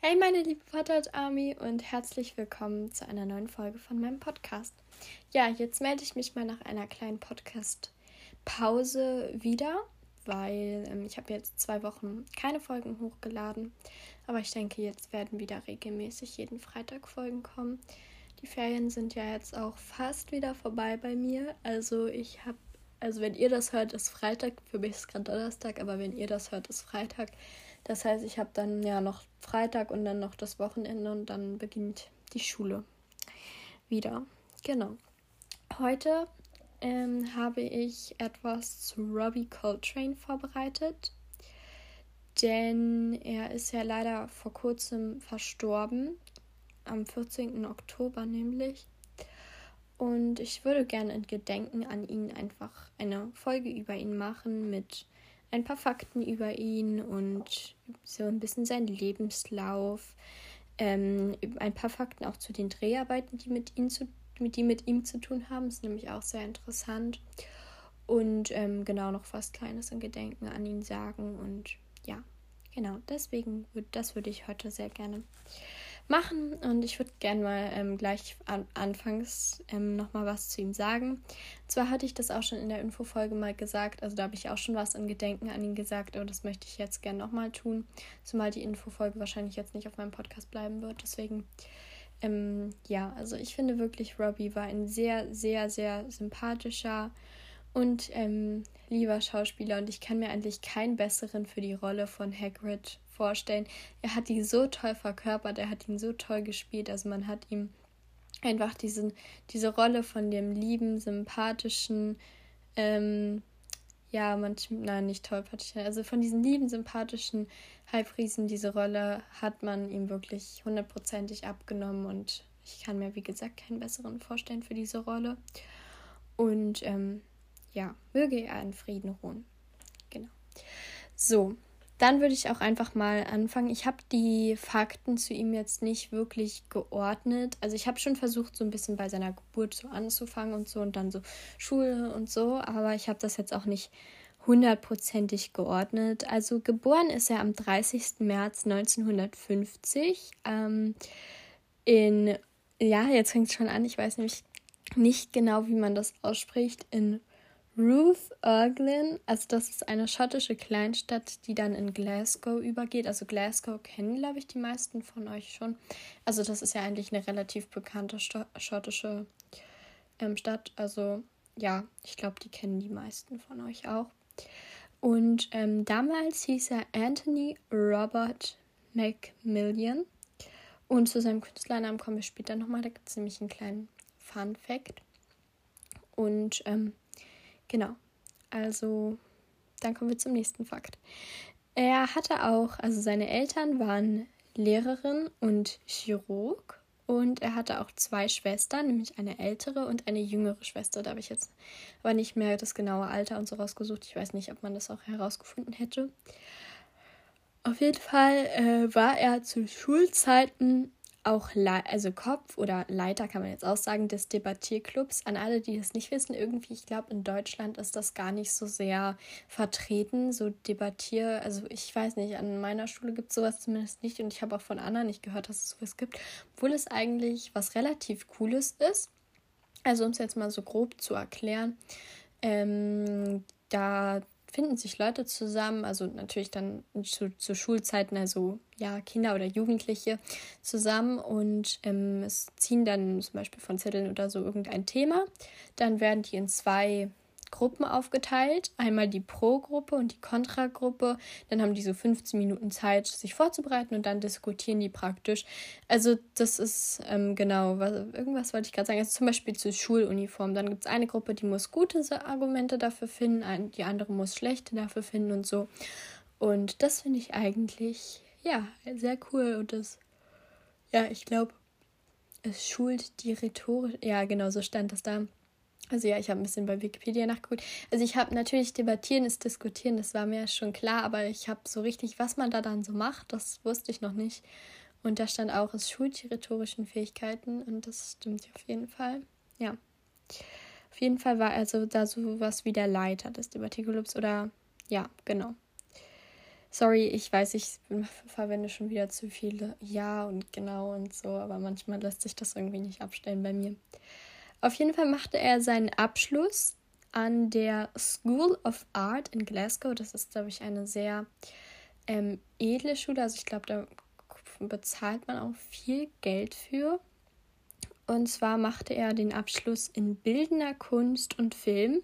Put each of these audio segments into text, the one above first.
Hey meine liebe Potted Army und herzlich willkommen zu einer neuen Folge von meinem Podcast. Ja, jetzt melde ich mich mal nach einer kleinen Podcast-Pause wieder, weil ähm, ich habe jetzt zwei Wochen keine Folgen hochgeladen. Aber ich denke, jetzt werden wieder regelmäßig jeden Freitag Folgen kommen. Die Ferien sind ja jetzt auch fast wieder vorbei bei mir. Also ich habe, also wenn ihr das hört, ist Freitag. Für mich ist gerade Donnerstag, aber wenn ihr das hört, ist Freitag. Das heißt, ich habe dann ja noch Freitag und dann noch das Wochenende und dann beginnt die Schule wieder. Genau. Heute ähm, habe ich etwas zu Robbie Coltrane vorbereitet, denn er ist ja leider vor kurzem verstorben, am 14. Oktober nämlich. Und ich würde gerne in Gedenken an ihn einfach eine Folge über ihn machen mit ein paar Fakten über ihn und so ein bisschen seinen Lebenslauf. Ähm, ein paar Fakten auch zu den Dreharbeiten, die mit, ihm zu, die mit ihm zu tun haben. Ist nämlich auch sehr interessant. Und ähm, genau noch was Kleines in Gedenken an ihn sagen. Und ja, genau, deswegen, das würde ich heute sehr gerne machen. Und ich würde gerne mal ähm, gleich an, anfangs ähm, nochmal was zu ihm sagen. Zwar hatte ich das auch schon in der Infofolge mal gesagt. Also da habe ich auch schon was in Gedenken an ihn gesagt, aber das möchte ich jetzt gerne nochmal tun. Zumal die Infofolge wahrscheinlich jetzt nicht auf meinem Podcast bleiben wird. Deswegen, ähm, ja, also ich finde wirklich, Robbie war ein sehr, sehr, sehr sympathischer und ähm, lieber Schauspieler und ich kann mir eigentlich keinen besseren für die Rolle von Hagrid vorstellen. Er hat die so toll verkörpert, er hat ihn so toll gespielt. Also man hat ihm einfach diesen, diese Rolle von dem lieben, sympathischen, ähm, ja, manchmal, nein, nicht tollpatschig, also von diesen lieben, sympathischen Halbriesen, diese Rolle hat man ihm wirklich hundertprozentig abgenommen und ich kann mir, wie gesagt, keinen besseren vorstellen für diese Rolle. Und ähm, ja, möge er in Frieden ruhen. Genau. So, dann würde ich auch einfach mal anfangen. Ich habe die Fakten zu ihm jetzt nicht wirklich geordnet. Also ich habe schon versucht, so ein bisschen bei seiner Geburt so anzufangen und so und dann so Schule und so, aber ich habe das jetzt auch nicht hundertprozentig geordnet. Also geboren ist er am 30. März 1950 ähm, in, ja, jetzt fängt es schon an, ich weiß nämlich nicht genau, wie man das ausspricht, in Ruth Erglin, also das ist eine schottische Kleinstadt, die dann in Glasgow übergeht. Also Glasgow kennen, glaube ich, die meisten von euch schon. Also das ist ja eigentlich eine relativ bekannte Sto schottische ähm, Stadt. Also ja, ich glaube, die kennen die meisten von euch auch. Und ähm, damals hieß er Anthony Robert Macmillan. Und zu seinem Künstlernamen kommen wir später nochmal. Da gibt es nämlich einen kleinen Fun Fact. Und ähm, Genau. Also, dann kommen wir zum nächsten Fakt. Er hatte auch, also seine Eltern waren Lehrerin und Chirurg und er hatte auch zwei Schwestern, nämlich eine ältere und eine jüngere Schwester. Da habe ich jetzt aber nicht mehr das genaue Alter und so rausgesucht. Ich weiß nicht, ob man das auch herausgefunden hätte. Auf jeden Fall äh, war er zu Schulzeiten auch Le also Kopf oder Leiter kann man jetzt auch sagen des Debattierclubs. An alle, die das nicht wissen, irgendwie, ich glaube, in Deutschland ist das gar nicht so sehr vertreten, so Debattier. Also ich weiß nicht, an meiner Schule gibt es sowas zumindest nicht und ich habe auch von anderen nicht gehört, dass es sowas gibt, obwohl es eigentlich was relativ Cooles ist. Also um es jetzt mal so grob zu erklären, ähm, da finden sich Leute zusammen, also natürlich dann zu, zu Schulzeiten, also ja, Kinder oder Jugendliche zusammen und ähm, es ziehen dann zum Beispiel von Zetteln oder so irgendein Thema. Dann werden die in zwei Gruppen aufgeteilt. Einmal die Pro-Gruppe und die Kontra-Gruppe. Dann haben die so 15 Minuten Zeit, sich vorzubereiten und dann diskutieren die praktisch. Also das ist ähm, genau, was, irgendwas wollte ich gerade sagen. Also zum Beispiel zur Schuluniform. Dann gibt es eine Gruppe, die muss gute Argumente dafür finden, die andere muss schlechte dafür finden und so. Und das finde ich eigentlich, ja, sehr cool. Und das, ja, ich glaube, es schult die Rhetorik. Ja, genau, so stand das da also ja, ich habe ein bisschen bei Wikipedia nachgeguckt. Also ich habe natürlich debattieren ist diskutieren, das war mir schon klar, aber ich habe so richtig, was man da dann so macht, das wusste ich noch nicht. Und da stand auch, es schult die rhetorischen Fähigkeiten und das stimmt auf jeden Fall. Ja. Auf jeden Fall war also da so was wie der Leiter des Debattierclubs oder ja, genau. Sorry, ich weiß, ich verwende schon wieder zu viele Ja und genau und so, aber manchmal lässt sich das irgendwie nicht abstellen bei mir. Auf jeden Fall machte er seinen Abschluss an der School of Art in Glasgow. Das ist, glaube ich, eine sehr ähm, edle Schule. Also ich glaube, da bezahlt man auch viel Geld für. Und zwar machte er den Abschluss in bildender Kunst und Film.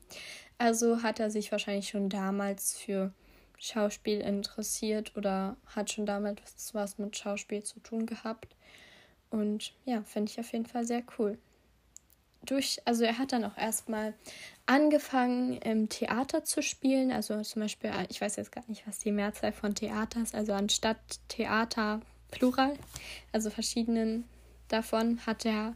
Also hat er sich wahrscheinlich schon damals für Schauspiel interessiert oder hat schon damals was mit Schauspiel zu tun gehabt. Und ja, finde ich auf jeden Fall sehr cool. Durch, also er hat dann auch erstmal angefangen, im Theater zu spielen. Also zum Beispiel, ich weiß jetzt gar nicht, was die Mehrzahl von Theater ist. Also anstatt Theater Plural, also verschiedenen davon hat er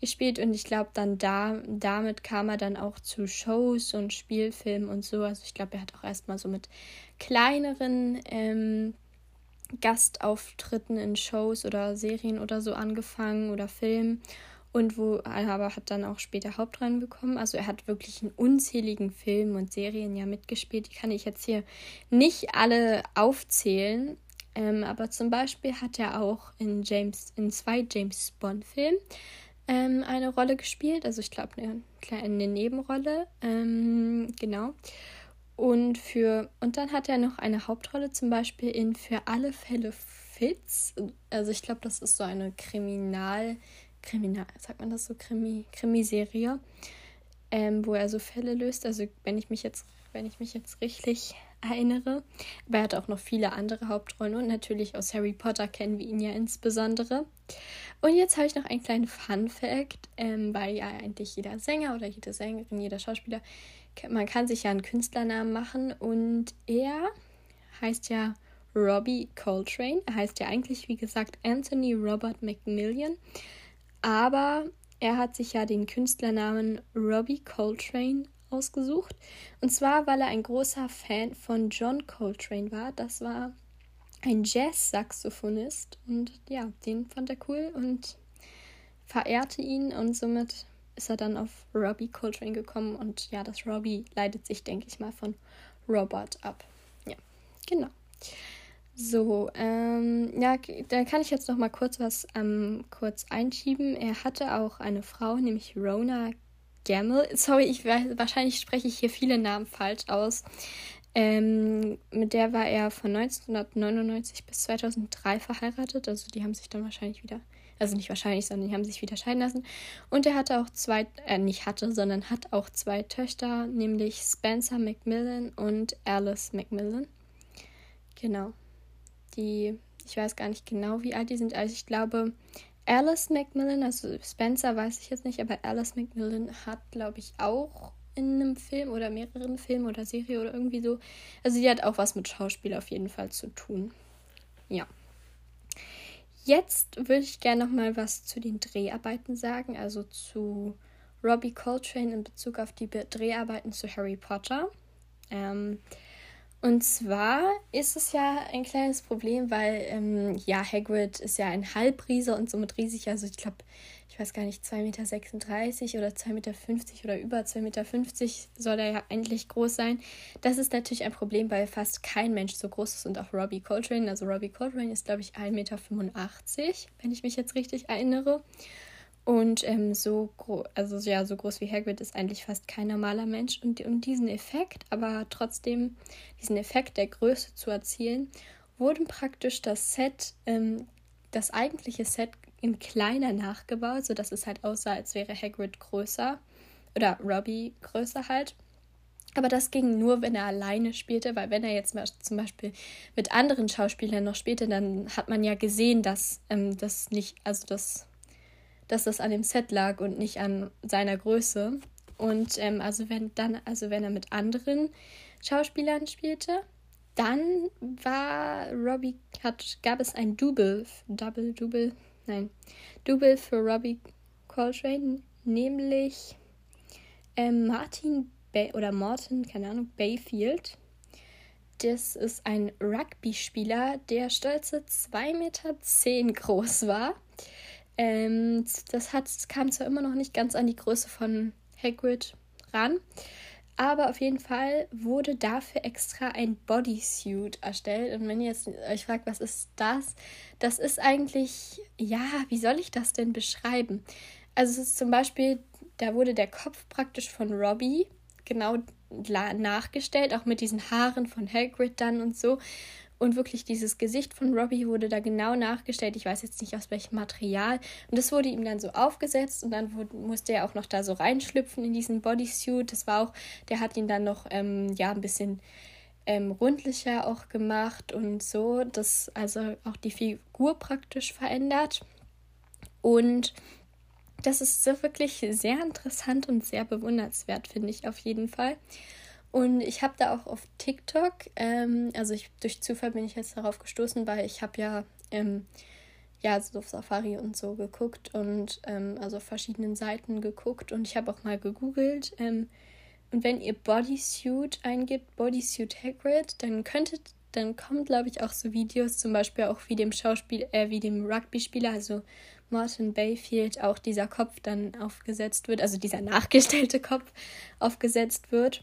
gespielt und ich glaube dann da damit kam er dann auch zu Shows und Spielfilmen und so. Also ich glaube, er hat auch erstmal so mit kleineren ähm, Gastauftritten in Shows oder Serien oder so angefangen oder Filmen und wo aber hat dann auch später Hauptrollen bekommen. Also er hat wirklich in unzähligen Filmen und Serien ja mitgespielt. Die kann ich jetzt hier nicht alle aufzählen, ähm, aber zum Beispiel hat er auch in James in zwei James Bond Filmen ähm, eine Rolle gespielt. Also ich glaube eine, eine Nebenrolle. Ähm, genau. Und für und dann hat er noch eine Hauptrolle zum Beispiel in Für alle Fälle Fitz. Also ich glaube, das ist so eine Kriminal, Kriminal, sagt man das so, Krimi, Krimiserie, ähm, wo er so Fälle löst. Also wenn ich mich jetzt, wenn ich mich jetzt richtig erinnere. Aber er hat auch noch viele andere Hauptrollen und natürlich aus Harry Potter kennen wir ihn ja insbesondere. Und jetzt habe ich noch einen kleinen Fun Fact, ähm, weil ja eigentlich jeder Sänger oder jede Sängerin, jeder Schauspieler man kann sich ja einen Künstlernamen machen und er heißt ja Robbie Coltrane. Er heißt ja eigentlich, wie gesagt, Anthony Robert Macmillan. Aber er hat sich ja den Künstlernamen Robbie Coltrane ausgesucht. Und zwar, weil er ein großer Fan von John Coltrane war. Das war ein Jazz-Saxophonist. Und ja, den fand er cool und verehrte ihn. Und somit ist er dann auf Robbie Coltrane gekommen und ja, das Robbie leitet sich, denke ich mal, von Robert ab. Ja, genau. So, ähm, ja, da kann ich jetzt noch mal kurz was ähm, kurz einschieben. Er hatte auch eine Frau, nämlich Rona Gamble. Sorry, ich weiß, wahrscheinlich spreche ich hier viele Namen falsch aus. Ähm, mit der war er von 1999 bis 2003 verheiratet. Also die haben sich dann wahrscheinlich wieder also nicht wahrscheinlich, sondern die haben sich wieder scheiden lassen. Und er hatte auch zwei, äh, nicht hatte, sondern hat auch zwei Töchter, nämlich Spencer Macmillan und Alice Macmillan. Genau. Die, ich weiß gar nicht genau, wie alt die sind. Also ich glaube, Alice Macmillan, also Spencer weiß ich jetzt nicht, aber Alice Macmillan hat, glaube ich, auch in einem Film oder mehreren Filmen oder Serie oder irgendwie so. Also die hat auch was mit Schauspiel auf jeden Fall zu tun. Ja. Jetzt würde ich gerne noch mal was zu den Dreharbeiten sagen, also zu Robbie Coltrane in Bezug auf die Dreharbeiten zu Harry Potter. Ähm, und zwar ist es ja ein kleines Problem, weil ähm, ja, Hagrid ist ja ein Halbriese und somit riesig. Also ich glaube, ich weiß gar nicht, 2,36 Meter oder 2,50 Meter oder über 2,50 Meter soll er ja eigentlich groß sein. Das ist natürlich ein Problem, weil fast kein Mensch so groß ist und auch Robbie Coltrane. Also Robbie Coltrane ist, glaube ich, 1,85 Meter, wenn ich mich jetzt richtig erinnere. Und ähm, so also ja, so groß wie Hagrid ist eigentlich fast kein normaler Mensch. Und um diesen Effekt, aber trotzdem diesen Effekt der Größe zu erzielen, wurden praktisch das Set, ähm, das eigentliche Set in kleiner nachgebaut, sodass es halt aussah, als wäre Hagrid größer oder Robbie größer halt. Aber das ging nur, wenn er alleine spielte, weil wenn er jetzt zum Beispiel mit anderen Schauspielern noch spielte, dann hat man ja gesehen, dass ähm, das nicht, also das, dass das an dem Set lag und nicht an seiner Größe. Und ähm, also wenn dann, also wenn er mit anderen Schauspielern spielte, dann war Robbie, hat, gab es ein Double, Double, Double, nein, Double für Robbie Coltrane, nämlich ähm, Martin Bay oder Morton, keine Ahnung, Bayfield. Das ist ein Rugby-Spieler, der stolze 2,10 Meter groß war. Ähm, das hat, kam zwar immer noch nicht ganz an die Größe von Hagrid ran, Aber auf jeden Fall wurde dafür extra ein Bodysuit erstellt. Und wenn ihr jetzt euch fragt, was ist das? Das ist eigentlich, ja, wie soll ich das denn beschreiben? Also es ist zum Beispiel, da wurde der Kopf praktisch von Robbie genau nachgestellt, auch mit diesen Haaren von Hagrid dann und so. Und wirklich dieses Gesicht von Robbie wurde da genau nachgestellt. Ich weiß jetzt nicht aus welchem Material. Und das wurde ihm dann so aufgesetzt und dann wurde, musste er auch noch da so reinschlüpfen in diesen Bodysuit. Das war auch, der hat ihn dann noch ähm, ja ein bisschen ähm, rundlicher auch gemacht und so. Das also auch die Figur praktisch verändert. Und das ist so wirklich sehr interessant und sehr bewundernswert, finde ich auf jeden Fall. Und ich habe da auch auf TikTok, ähm, also ich, durch Zufall bin ich jetzt darauf gestoßen, weil ich habe ja, ähm, ja, so auf Safari und so geguckt und ähm, also auf verschiedenen Seiten geguckt und ich habe auch mal gegoogelt. Ähm, und wenn ihr Bodysuit eingibt, Bodysuit Hagrid, dann könntet, dann kommen, glaube ich, auch so Videos, zum Beispiel auch wie dem Schauspiel, äh, wie dem Rugby-Spieler, also Martin Bayfield, auch dieser Kopf dann aufgesetzt wird, also dieser nachgestellte Kopf aufgesetzt wird.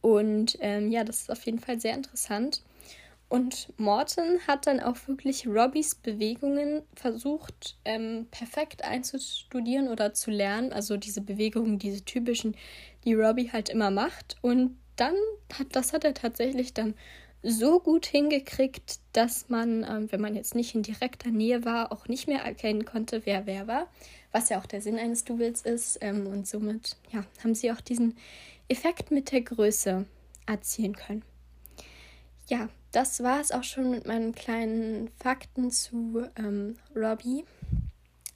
Und ähm, ja, das ist auf jeden Fall sehr interessant. Und Morton hat dann auch wirklich Robbys Bewegungen versucht, ähm, perfekt einzustudieren oder zu lernen. Also diese Bewegungen, diese typischen, die Robbie halt immer macht. Und dann hat, das hat er tatsächlich dann so gut hingekriegt, dass man, ähm, wenn man jetzt nicht in direkter Nähe war, auch nicht mehr erkennen konnte, wer wer war. Was ja auch der Sinn eines Doubles ist. Ähm, und somit, ja, haben sie auch diesen Effekt mit der Größe erzielen können. Ja, das war es auch schon mit meinen kleinen Fakten zu ähm, Robbie.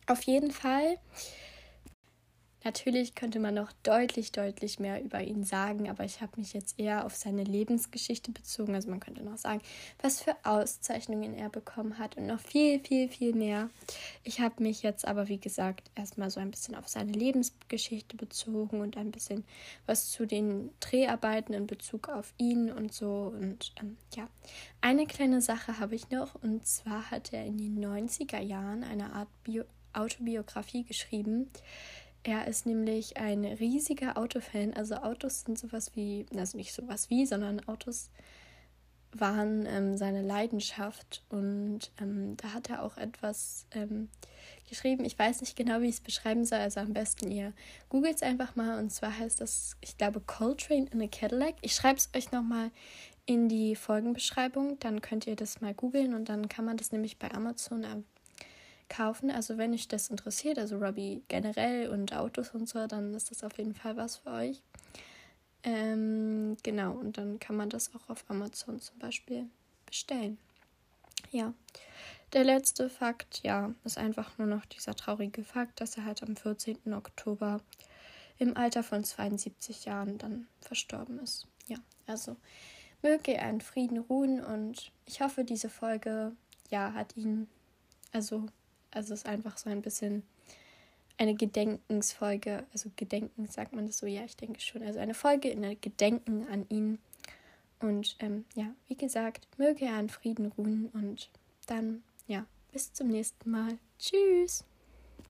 Auf jeden Fall Natürlich könnte man noch deutlich, deutlich mehr über ihn sagen, aber ich habe mich jetzt eher auf seine Lebensgeschichte bezogen. Also man könnte noch sagen, was für Auszeichnungen er bekommen hat und noch viel, viel, viel mehr. Ich habe mich jetzt aber, wie gesagt, erstmal so ein bisschen auf seine Lebensgeschichte bezogen und ein bisschen was zu den Dreharbeiten in Bezug auf ihn und so. Und ähm, ja, eine kleine Sache habe ich noch und zwar hat er in den 90er Jahren eine Art Bio Autobiografie geschrieben er ist nämlich ein riesiger Autofan. Also Autos sind sowas wie, also nicht sowas wie, sondern Autos waren ähm, seine Leidenschaft. Und ähm, da hat er auch etwas ähm, geschrieben. Ich weiß nicht genau, wie ich es beschreiben soll. Also am besten ihr googelt es einfach mal. Und zwar heißt das, ich glaube, Coltrane in a Cadillac. Ich schreibe es euch nochmal in die Folgenbeschreibung. Dann könnt ihr das mal googeln und dann kann man das nämlich bei Amazon kaufen. Also wenn euch das interessiert, also Robbie generell und Autos und so, dann ist das auf jeden Fall was für euch. Ähm, genau, und dann kann man das auch auf Amazon zum Beispiel bestellen. Ja. Der letzte Fakt, ja, ist einfach nur noch dieser traurige Fakt, dass er halt am 14. Oktober im Alter von 72 Jahren dann verstorben ist. Ja, also möge er in Frieden ruhen und ich hoffe, diese Folge, ja, hat ihn, also also es ist einfach so ein bisschen eine Gedenkensfolge. Also Gedenken, sagt man das so? Ja, ich denke schon. Also eine Folge in der Gedenken an ihn. Und ähm, ja, wie gesagt, möge er in Frieden ruhen. Und dann, ja, bis zum nächsten Mal. Tschüss.